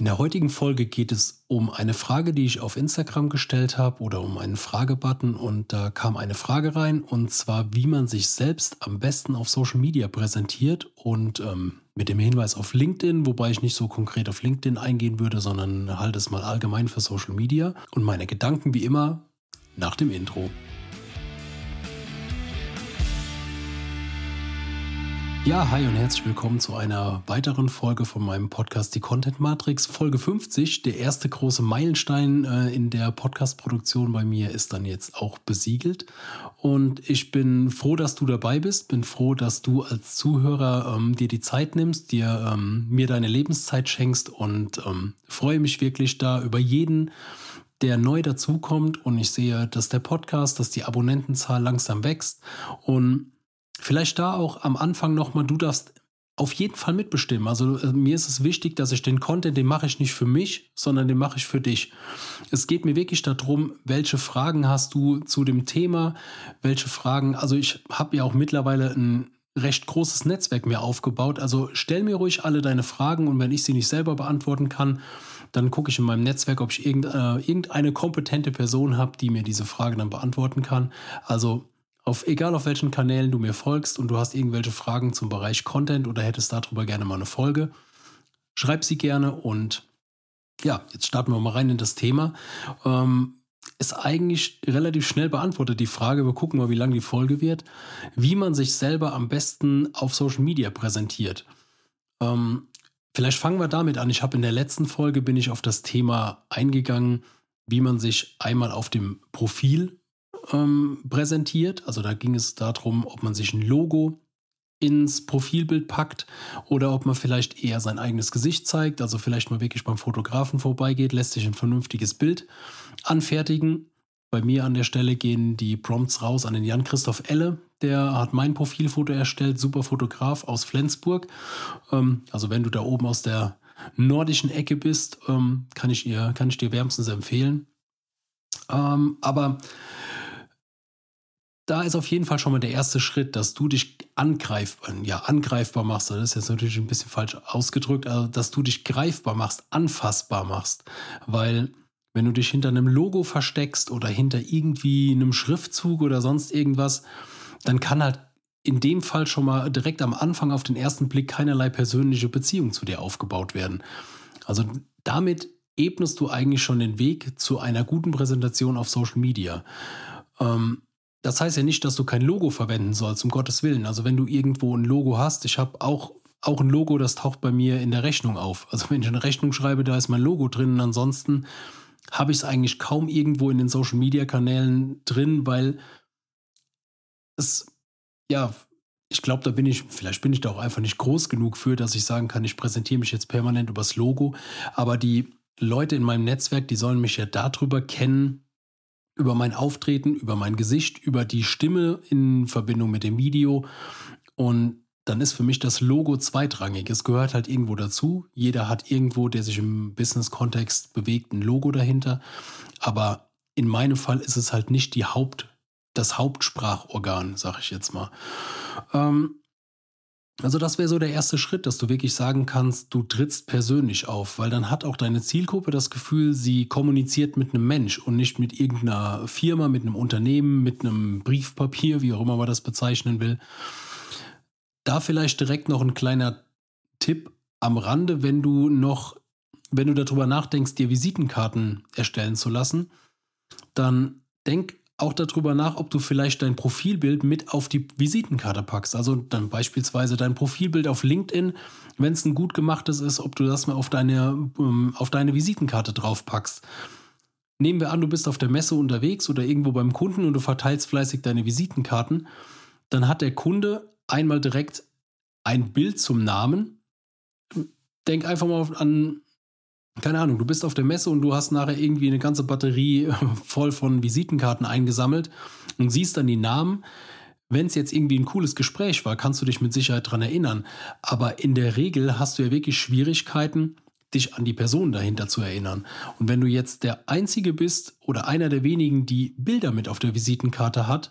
In der heutigen Folge geht es um eine Frage, die ich auf Instagram gestellt habe oder um einen Fragebutton und da kam eine Frage rein und zwar, wie man sich selbst am besten auf Social Media präsentiert und ähm, mit dem Hinweis auf LinkedIn, wobei ich nicht so konkret auf LinkedIn eingehen würde, sondern halte es mal allgemein für Social Media und meine Gedanken wie immer nach dem Intro. Ja, hi und herzlich willkommen zu einer weiteren Folge von meinem Podcast Die Content Matrix. Folge 50, der erste große Meilenstein äh, in der Podcast-Produktion bei mir ist dann jetzt auch besiegelt. Und ich bin froh, dass du dabei bist, bin froh, dass du als Zuhörer ähm, dir die Zeit nimmst, dir ähm, mir deine Lebenszeit schenkst und ähm, freue mich wirklich da über jeden, der neu dazukommt und ich sehe, dass der Podcast, dass die Abonnentenzahl langsam wächst und Vielleicht da auch am Anfang nochmal, du darfst auf jeden Fall mitbestimmen. Also äh, mir ist es wichtig, dass ich den Content, den mache ich nicht für mich, sondern den mache ich für dich. Es geht mir wirklich darum, welche Fragen hast du zu dem Thema, welche Fragen, also ich habe ja auch mittlerweile ein recht großes Netzwerk mir aufgebaut. Also stell mir ruhig alle deine Fragen und wenn ich sie nicht selber beantworten kann, dann gucke ich in meinem Netzwerk, ob ich irgendeine, äh, irgendeine kompetente Person habe, die mir diese Frage dann beantworten kann. Also auf, egal auf welchen Kanälen du mir folgst und du hast irgendwelche Fragen zum Bereich Content oder hättest darüber gerne mal eine Folge, schreib sie gerne und ja, jetzt starten wir mal rein in das Thema. Ähm, ist eigentlich relativ schnell beantwortet die Frage, wir gucken mal, wie lang die Folge wird, wie man sich selber am besten auf Social Media präsentiert. Ähm, vielleicht fangen wir damit an. Ich habe in der letzten Folge bin ich auf das Thema eingegangen, wie man sich einmal auf dem Profil ähm, präsentiert. Also da ging es darum, ob man sich ein Logo ins Profilbild packt oder ob man vielleicht eher sein eigenes Gesicht zeigt, also vielleicht mal wirklich beim Fotografen vorbeigeht, lässt sich ein vernünftiges Bild anfertigen. Bei mir an der Stelle gehen die Prompts raus an den Jan-Christoph Elle. Der hat mein Profilfoto erstellt, super Fotograf aus Flensburg. Ähm, also wenn du da oben aus der nordischen Ecke bist, ähm, kann, ich ihr, kann ich dir wärmstens empfehlen. Ähm, aber da ist auf jeden Fall schon mal der erste Schritt, dass du dich angreifbar, ja, angreifbar machst. Das ist jetzt natürlich ein bisschen falsch ausgedrückt, also dass du dich greifbar machst, anfassbar machst. Weil wenn du dich hinter einem Logo versteckst oder hinter irgendwie einem Schriftzug oder sonst irgendwas, dann kann halt in dem Fall schon mal direkt am Anfang auf den ersten Blick keinerlei persönliche Beziehung zu dir aufgebaut werden. Also damit ebnest du eigentlich schon den Weg zu einer guten Präsentation auf Social Media. Ähm, das heißt ja nicht, dass du kein Logo verwenden sollst, um Gottes Willen. Also wenn du irgendwo ein Logo hast, ich habe auch, auch ein Logo, das taucht bei mir in der Rechnung auf. Also wenn ich eine Rechnung schreibe, da ist mein Logo drin und ansonsten habe ich es eigentlich kaum irgendwo in den Social-Media-Kanälen drin, weil es, ja, ich glaube, da bin ich, vielleicht bin ich da auch einfach nicht groß genug für, dass ich sagen kann, ich präsentiere mich jetzt permanent übers Logo. Aber die Leute in meinem Netzwerk, die sollen mich ja darüber kennen, über mein Auftreten, über mein Gesicht, über die Stimme in Verbindung mit dem Video. Und dann ist für mich das Logo zweitrangig. Es gehört halt irgendwo dazu. Jeder hat irgendwo, der sich im Business-Kontext bewegt, ein Logo dahinter. Aber in meinem Fall ist es halt nicht die Haupt, das Hauptsprachorgan, sag ich jetzt mal. Ähm, also das wäre so der erste Schritt, dass du wirklich sagen kannst, du trittst persönlich auf, weil dann hat auch deine Zielgruppe das Gefühl, sie kommuniziert mit einem Mensch und nicht mit irgendeiner Firma, mit einem Unternehmen, mit einem Briefpapier, wie auch immer man das bezeichnen will. Da vielleicht direkt noch ein kleiner Tipp am Rande, wenn du noch, wenn du darüber nachdenkst, dir Visitenkarten erstellen zu lassen, dann denk auch darüber nach, ob du vielleicht dein Profilbild mit auf die Visitenkarte packst. Also dann beispielsweise dein Profilbild auf LinkedIn, wenn es ein gut gemachtes ist, ob du das mal auf deine, ähm, auf deine Visitenkarte drauf packst. Nehmen wir an, du bist auf der Messe unterwegs oder irgendwo beim Kunden und du verteilst fleißig deine Visitenkarten, dann hat der Kunde einmal direkt ein Bild zum Namen. Denk einfach mal an keine Ahnung, du bist auf der Messe und du hast nachher irgendwie eine ganze Batterie voll von Visitenkarten eingesammelt und siehst dann die Namen. Wenn es jetzt irgendwie ein cooles Gespräch war, kannst du dich mit Sicherheit daran erinnern. Aber in der Regel hast du ja wirklich Schwierigkeiten, dich an die Person dahinter zu erinnern. Und wenn du jetzt der Einzige bist oder einer der wenigen, die Bilder mit auf der Visitenkarte hat,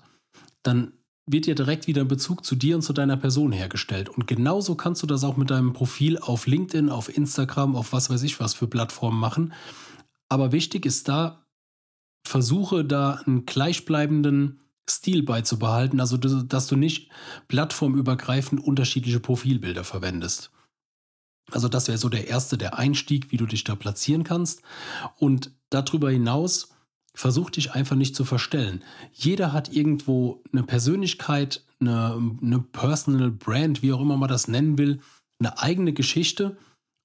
dann wird dir direkt wieder ein Bezug zu dir und zu deiner Person hergestellt. Und genauso kannst du das auch mit deinem Profil auf LinkedIn, auf Instagram, auf was weiß ich was für Plattformen machen. Aber wichtig ist da, versuche da einen gleichbleibenden Stil beizubehalten, also dass du nicht plattformübergreifend unterschiedliche Profilbilder verwendest. Also das wäre so der erste, der Einstieg, wie du dich da platzieren kannst. Und darüber hinaus versuch dich einfach nicht zu verstellen. Jeder hat irgendwo eine Persönlichkeit, eine, eine Personal Brand, wie auch immer man das nennen will, eine eigene Geschichte.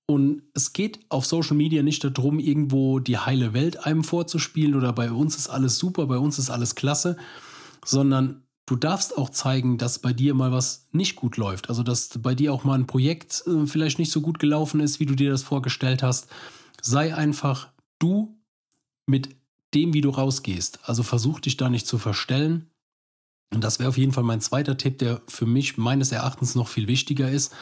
Und es geht auf Social Media nicht darum, irgendwo die heile Welt einem vorzuspielen oder bei uns ist alles super, bei uns ist alles klasse, sondern du darfst auch zeigen, dass bei dir mal was nicht gut läuft. Also, dass bei dir auch mal ein Projekt äh, vielleicht nicht so gut gelaufen ist, wie du dir das vorgestellt hast. Sei einfach du mit dem, wie du rausgehst. Also versuch dich da nicht zu verstellen. Und das wäre auf jeden Fall mein zweiter Tipp, der für mich meines Erachtens noch viel wichtiger ist.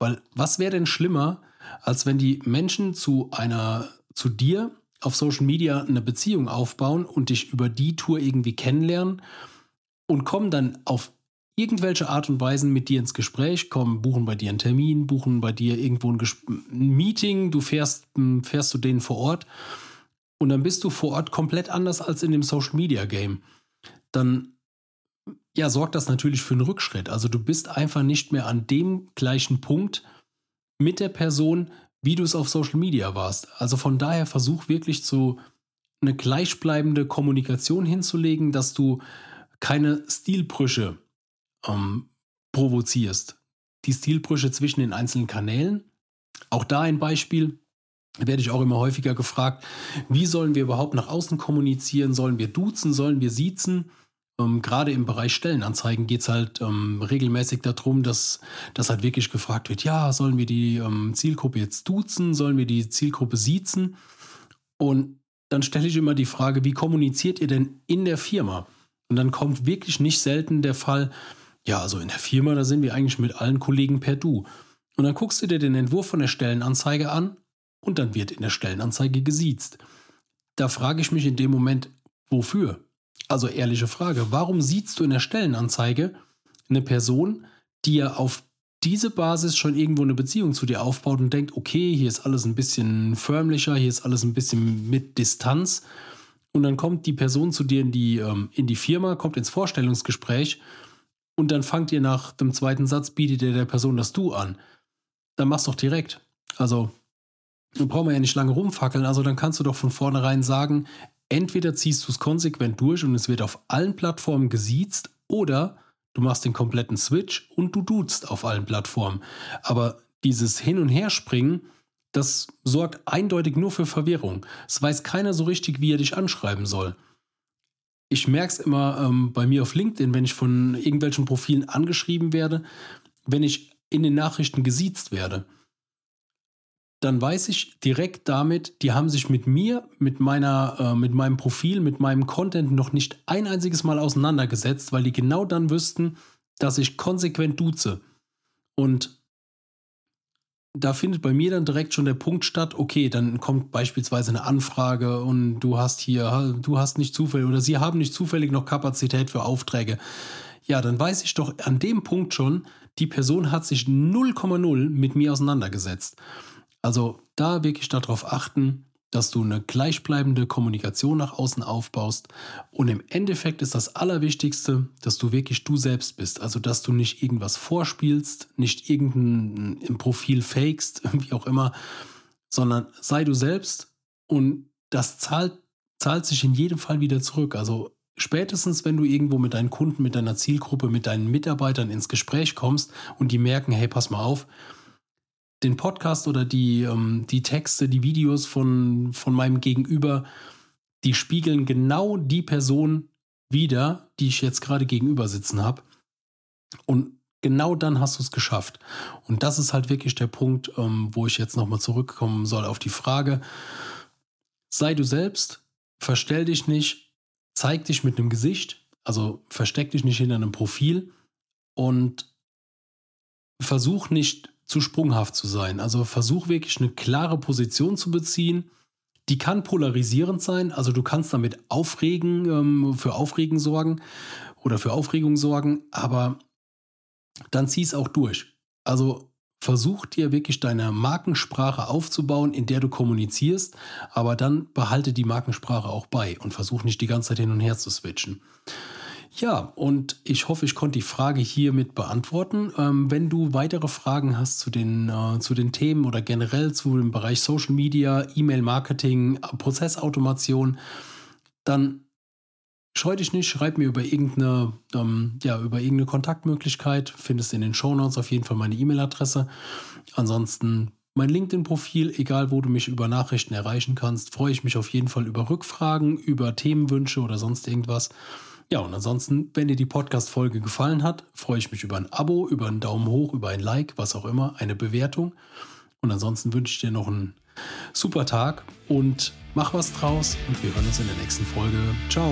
Weil was wäre denn schlimmer, als wenn die Menschen zu einer, zu dir auf Social Media eine Beziehung aufbauen und dich über die Tour irgendwie kennenlernen und kommen dann auf irgendwelche Art und Weise mit dir ins Gespräch, kommen, buchen bei dir einen Termin, buchen bei dir irgendwo ein, ein Meeting, du fährst, fährst zu denen vor Ort und dann bist du vor Ort komplett anders als in dem Social Media Game. Dann ja, sorgt das natürlich für einen Rückschritt. Also du bist einfach nicht mehr an dem gleichen Punkt mit der Person, wie du es auf Social Media warst. Also von daher versuch wirklich zu eine gleichbleibende Kommunikation hinzulegen, dass du keine Stilbrüche ähm, provozierst. Die Stilbrüche zwischen den einzelnen Kanälen. Auch da ein Beispiel werde ich auch immer häufiger gefragt, wie sollen wir überhaupt nach außen kommunizieren? Sollen wir duzen? Sollen wir siezen? Ähm, gerade im Bereich Stellenanzeigen geht es halt ähm, regelmäßig darum, dass, dass halt wirklich gefragt wird, ja, sollen wir die ähm, Zielgruppe jetzt duzen? Sollen wir die Zielgruppe siezen? Und dann stelle ich immer die Frage, wie kommuniziert ihr denn in der Firma? Und dann kommt wirklich nicht selten der Fall, ja, also in der Firma, da sind wir eigentlich mit allen Kollegen per Du. Und dann guckst du dir den Entwurf von der Stellenanzeige an und dann wird in der Stellenanzeige gesiezt. Da frage ich mich in dem Moment, wofür? Also ehrliche Frage, warum siehst du in der Stellenanzeige eine Person, die ja auf diese Basis schon irgendwo eine Beziehung zu dir aufbaut und denkt, okay, hier ist alles ein bisschen förmlicher, hier ist alles ein bisschen mit Distanz. Und dann kommt die Person zu dir in die, ähm, in die Firma, kommt ins Vorstellungsgespräch und dann fangt ihr nach dem zweiten Satz, bietet ihr der Person das Du an. Dann mach's doch direkt. Also dann brauchen wir ja nicht lange rumfackeln. Also dann kannst du doch von vornherein sagen, entweder ziehst du es konsequent durch und es wird auf allen Plattformen gesiezt oder du machst den kompletten Switch und du duzt auf allen Plattformen. Aber dieses Hin- und Herspringen, das sorgt eindeutig nur für Verwirrung. Es weiß keiner so richtig, wie er dich anschreiben soll. Ich merke es immer ähm, bei mir auf LinkedIn, wenn ich von irgendwelchen Profilen angeschrieben werde, wenn ich in den Nachrichten gesiezt werde dann weiß ich direkt damit, die haben sich mit mir, mit meiner, äh, mit meinem Profil, mit meinem Content noch nicht ein einziges Mal auseinandergesetzt, weil die genau dann wüssten, dass ich konsequent duze. Und da findet bei mir dann direkt schon der Punkt statt, okay, dann kommt beispielsweise eine Anfrage und du hast hier, du hast nicht zufällig oder sie haben nicht zufällig noch Kapazität für Aufträge. Ja, dann weiß ich doch an dem Punkt schon, die Person hat sich 0,0 mit mir auseinandergesetzt. Also da wirklich darauf achten, dass du eine gleichbleibende Kommunikation nach außen aufbaust. Und im Endeffekt ist das Allerwichtigste, dass du wirklich du selbst bist. Also, dass du nicht irgendwas vorspielst, nicht irgendein Profil fakest, wie auch immer, sondern sei du selbst und das zahlt, zahlt sich in jedem Fall wieder zurück. Also, spätestens, wenn du irgendwo mit deinen Kunden, mit deiner Zielgruppe, mit deinen Mitarbeitern ins Gespräch kommst und die merken, hey, pass mal auf, den Podcast oder die, ähm, die Texte, die Videos von, von meinem Gegenüber, die spiegeln genau die Person wieder, die ich jetzt gerade gegenüber sitzen habe. Und genau dann hast du es geschafft. Und das ist halt wirklich der Punkt, ähm, wo ich jetzt nochmal zurückkommen soll auf die Frage. Sei du selbst, verstell dich nicht, zeig dich mit einem Gesicht, also versteck dich nicht hinter einem Profil und versuch nicht zu sprunghaft zu sein. Also versuch wirklich eine klare Position zu beziehen. Die kann polarisierend sein, also du kannst damit aufregen, ähm, für Aufregen sorgen oder für Aufregung sorgen, aber dann zieh es auch durch. Also versuch dir wirklich deine Markensprache aufzubauen, in der du kommunizierst, aber dann behalte die Markensprache auch bei und versuch nicht die ganze Zeit hin und her zu switchen. Ja, und ich hoffe, ich konnte die Frage hiermit beantworten. Ähm, wenn du weitere Fragen hast zu den, äh, zu den Themen oder generell zu dem Bereich Social Media, E-Mail-Marketing, Prozessautomation, dann scheu dich nicht, schreib mir über irgendeine, ähm, ja, über irgendeine Kontaktmöglichkeit. Findest in den Shownotes auf jeden Fall meine E-Mail-Adresse. Ansonsten mein LinkedIn-Profil, egal wo du mich über Nachrichten erreichen kannst, freue ich mich auf jeden Fall über Rückfragen, über Themenwünsche oder sonst irgendwas. Ja, und ansonsten, wenn dir die Podcast-Folge gefallen hat, freue ich mich über ein Abo, über einen Daumen hoch, über ein Like, was auch immer, eine Bewertung. Und ansonsten wünsche ich dir noch einen super Tag und mach was draus und wir hören uns in der nächsten Folge. Ciao!